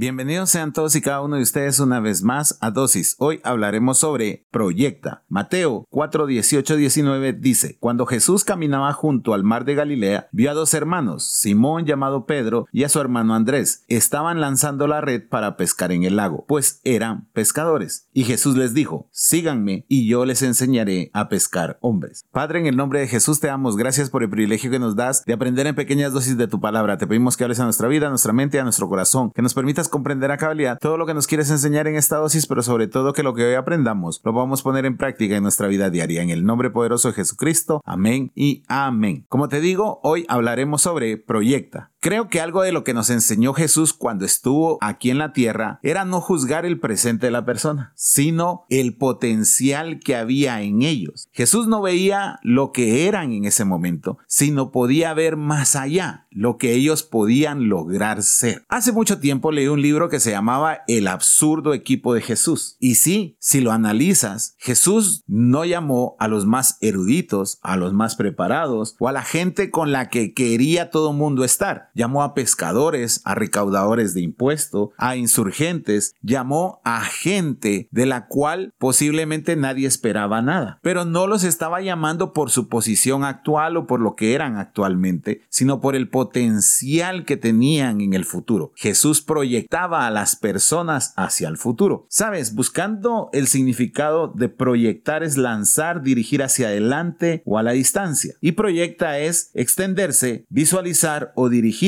Bienvenidos sean todos y cada uno de ustedes una vez más a Dosis. Hoy hablaremos sobre Proyecta. Mateo 4, 18, 19 dice, Cuando Jesús caminaba junto al mar de Galilea, vio a dos hermanos, Simón llamado Pedro y a su hermano Andrés. Estaban lanzando la red para pescar en el lago, pues eran pescadores. Y Jesús les dijo, Síganme y yo les enseñaré a pescar hombres. Padre, en el nombre de Jesús te damos gracias por el privilegio que nos das de aprender en pequeñas dosis de tu palabra. Te pedimos que hables a nuestra vida, a nuestra mente a nuestro corazón, que nos permitas comprender a cabalidad todo lo que nos quieres enseñar en esta dosis, pero sobre todo que lo que hoy aprendamos lo vamos a poner en práctica en nuestra vida diaria. En el nombre poderoso de Jesucristo. Amén y amén. Como te digo, hoy hablaremos sobre Proyecta. Creo que algo de lo que nos enseñó Jesús cuando estuvo aquí en la tierra era no juzgar el presente de la persona, sino el potencial que había en ellos. Jesús no veía lo que eran en ese momento, sino podía ver más allá, lo que ellos podían lograr ser. Hace mucho tiempo leí un libro que se llamaba El absurdo equipo de Jesús. Y sí, si lo analizas, Jesús no llamó a los más eruditos, a los más preparados o a la gente con la que quería todo mundo estar llamó a pescadores, a recaudadores de impuestos, a insurgentes, llamó a gente de la cual posiblemente nadie esperaba nada. Pero no los estaba llamando por su posición actual o por lo que eran actualmente, sino por el potencial que tenían en el futuro. Jesús proyectaba a las personas hacia el futuro. Sabes, buscando el significado de proyectar es lanzar, dirigir hacia adelante o a la distancia. Y proyecta es extenderse, visualizar o dirigir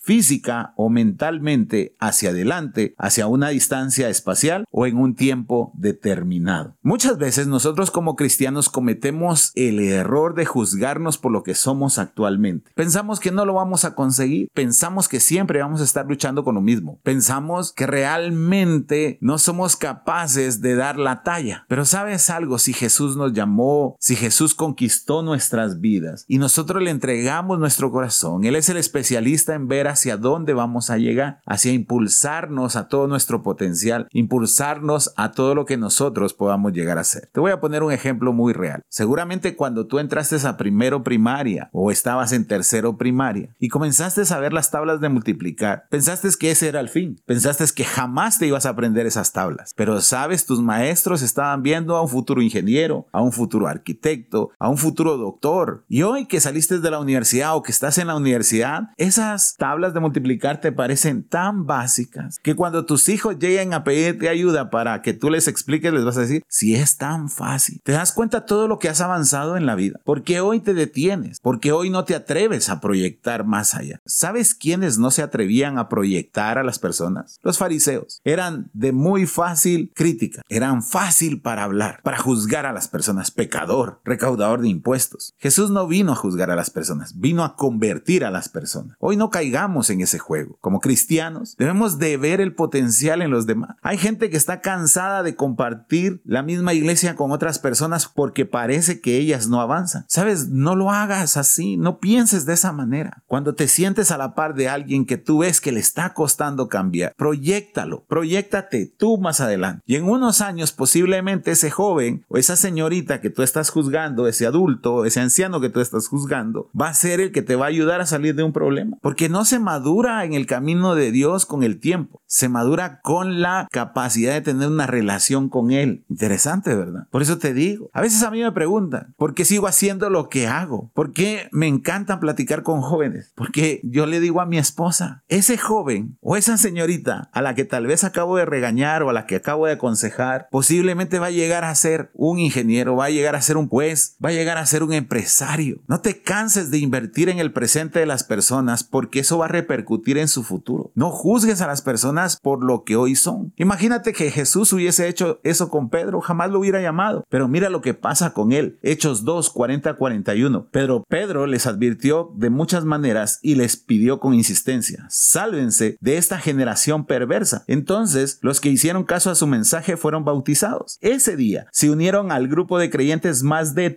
física o mentalmente hacia adelante, hacia una distancia espacial o en un tiempo determinado. Muchas veces nosotros como cristianos cometemos el error de juzgarnos por lo que somos actualmente. Pensamos que no lo vamos a conseguir, pensamos que siempre vamos a estar luchando con lo mismo, pensamos que realmente no somos capaces de dar la talla. Pero sabes algo, si Jesús nos llamó, si Jesús conquistó nuestras vidas y nosotros le entregamos nuestro corazón, Él es el especialista en ver hacia dónde vamos a llegar, hacia impulsarnos a todo nuestro potencial, impulsarnos a todo lo que nosotros podamos llegar a ser. Te voy a poner un ejemplo muy real. Seguramente cuando tú entraste a primero primaria o estabas en tercero primaria y comenzaste a ver las tablas de multiplicar, pensaste que ese era el fin, pensaste que jamás te ibas a aprender esas tablas, pero sabes, tus maestros estaban viendo a un futuro ingeniero, a un futuro arquitecto, a un futuro doctor y hoy que saliste de la universidad o que estás en la universidad, esa tablas de multiplicar te parecen tan básicas que cuando tus hijos lleguen a pedirte ayuda para que tú les expliques, les vas a decir, si es tan fácil. Te das cuenta todo lo que has avanzado en la vida. porque hoy te detienes? porque hoy no te atreves a proyectar más allá? ¿Sabes quiénes no se atrevían a proyectar a las personas? Los fariseos. Eran de muy fácil crítica. Eran fácil para hablar, para juzgar a las personas. Pecador, recaudador de impuestos. Jesús no vino a juzgar a las personas, vino a convertir a las personas. Hoy no caigamos en ese juego. Como cristianos, debemos de ver el potencial en los demás. Hay gente que está cansada de compartir la misma iglesia con otras personas porque parece que ellas no avanzan. Sabes, no lo hagas así, no pienses de esa manera. Cuando te sientes a la par de alguien que tú ves que le está costando cambiar, proyectalo, proyectate tú más adelante. Y en unos años posiblemente ese joven o esa señorita que tú estás juzgando, ese adulto, ese anciano que tú estás juzgando, va a ser el que te va a ayudar a salir de un problema porque no se madura en el camino de Dios con el tiempo, se madura con la capacidad de tener una relación con Él. Interesante, ¿verdad? Por eso te digo, a veces a mí me preguntan, ¿por qué sigo haciendo lo que hago? ¿Por qué me encanta platicar con jóvenes? Porque yo le digo a mi esposa, ese joven o esa señorita a la que tal vez acabo de regañar o a la que acabo de aconsejar, posiblemente va a llegar a ser un ingeniero, va a llegar a ser un juez, va a llegar a ser un empresario. No te canses de invertir en el presente de las personas porque eso va a repercutir en su futuro. No juzgues a las personas por lo que hoy son. Imagínate que Jesús hubiese hecho eso con Pedro, jamás lo hubiera llamado. Pero mira lo que pasa con él. Hechos 2, 40, 41. Pero Pedro les advirtió de muchas maneras y les pidió con insistencia, sálvense de esta generación perversa. Entonces, los que hicieron caso a su mensaje fueron bautizados. Ese día se unieron al grupo de creyentes más de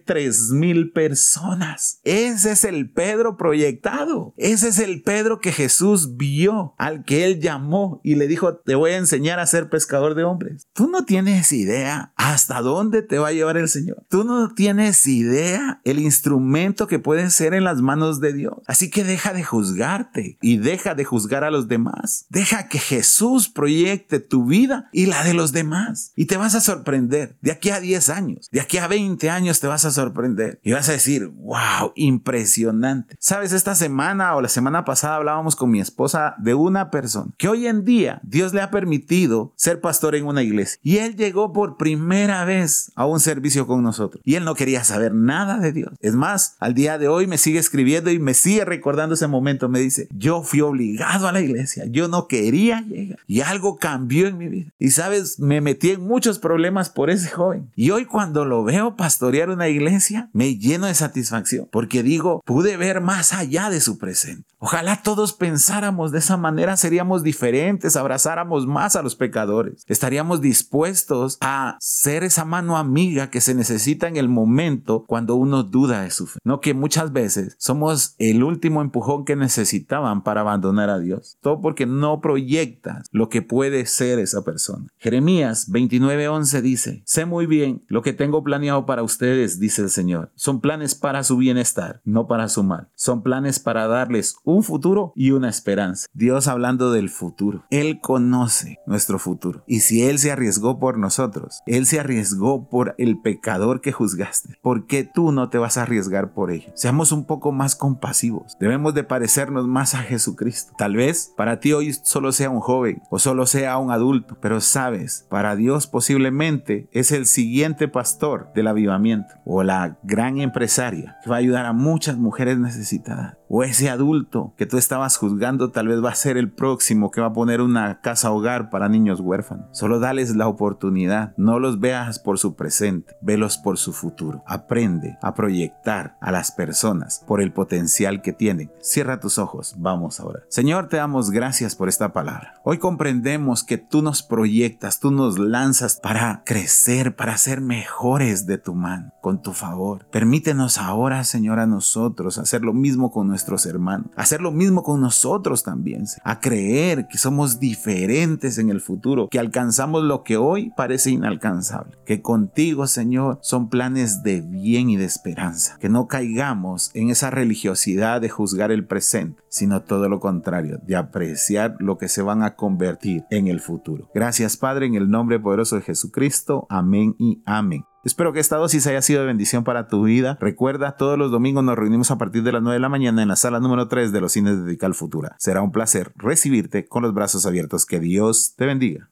mil personas. Ese es el Pedro proyectado. Ese es el Pedro que Jesús vio, al que él llamó y y le dijo, te voy a enseñar a ser pescador de hombres. Tú no tienes idea hasta dónde te va a llevar el Señor. Tú no tienes idea el instrumento que puede ser en las manos de Dios. Así que deja de juzgarte y deja de juzgar a los demás. Deja que Jesús proyecte tu vida y la de los demás. Y te vas a sorprender. De aquí a 10 años, de aquí a 20 años te vas a sorprender. Y vas a decir, wow, impresionante. Sabes, esta semana o la semana pasada hablábamos con mi esposa de una persona que hoy en día Dios le ha permitido ser pastor en una iglesia. Y él llegó por primera vez a un servicio con nosotros. Y él no quería saber nada de Dios. Es más, al día de hoy me sigue escribiendo y me sigue recordando ese momento. Me dice, yo fui obligado a la iglesia. Yo no quería llegar. Y algo cambió en mi vida. Y sabes, me metí en muchos problemas por ese joven. Y hoy cuando lo veo pastorear una iglesia, me lleno de satisfacción. Porque digo, pude ver más allá de su presente. Ojalá todos pensáramos de esa manera, seríamos diferentes, abrazáramos más a los pecadores. Estaríamos dispuestos a ser esa mano amiga que se necesita en el momento cuando uno duda de su fe. No que muchas veces somos el último empujón que necesitaban para abandonar a Dios. Todo porque no proyectas lo que puede ser esa persona. Jeremías 29:11 dice, sé muy bien lo que tengo planeado para ustedes, dice el Señor. Son planes para su bienestar, no para su mal. Son planes para darles un futuro y una esperanza. Dios hablando del futuro. Él conoce nuestro futuro. Y si Él se arriesgó por nosotros, Él se arriesgó por el pecador que juzgaste. ¿Por qué tú no te vas a arriesgar por ello? Seamos un poco más compasivos. Debemos de parecernos más a Jesucristo. Tal vez para ti hoy solo sea un joven o solo sea un adulto, pero sabes, para Dios posiblemente es el siguiente pastor del avivamiento o la gran empresaria que va a ayudar a muchas mujeres necesitadas o ese adulto que tú estabas juzgando tal vez va a ser el próximo que va a poner una casa hogar para niños huérfanos. Solo dales la oportunidad, no los veas por su presente, velos por su futuro. Aprende a proyectar a las personas por el potencial que tienen. Cierra tus ojos, vamos ahora. Señor, te damos gracias por esta palabra. Hoy comprendemos que tú nos proyectas, tú nos lanzas para crecer, para ser mejores de tu mano, con tu favor. Permítenos ahora, Señor, a nosotros hacer lo mismo con nuestro hermanos. Hacer lo mismo con nosotros también. A creer que somos diferentes en el futuro, que alcanzamos lo que hoy parece inalcanzable. Que contigo, Señor, son planes de bien y de esperanza. Que no caigamos en esa religiosidad de juzgar el presente, sino todo lo contrario, de apreciar lo que se van a convertir en el futuro. Gracias, Padre, en el nombre poderoso de Jesucristo. Amén y amén. Espero que esta dosis haya sido de bendición para tu vida. Recuerda, todos los domingos nos reunimos a partir de las 9 de la mañana en la sala número 3 de los cines de Dedical Futura. Será un placer recibirte con los brazos abiertos. Que Dios te bendiga.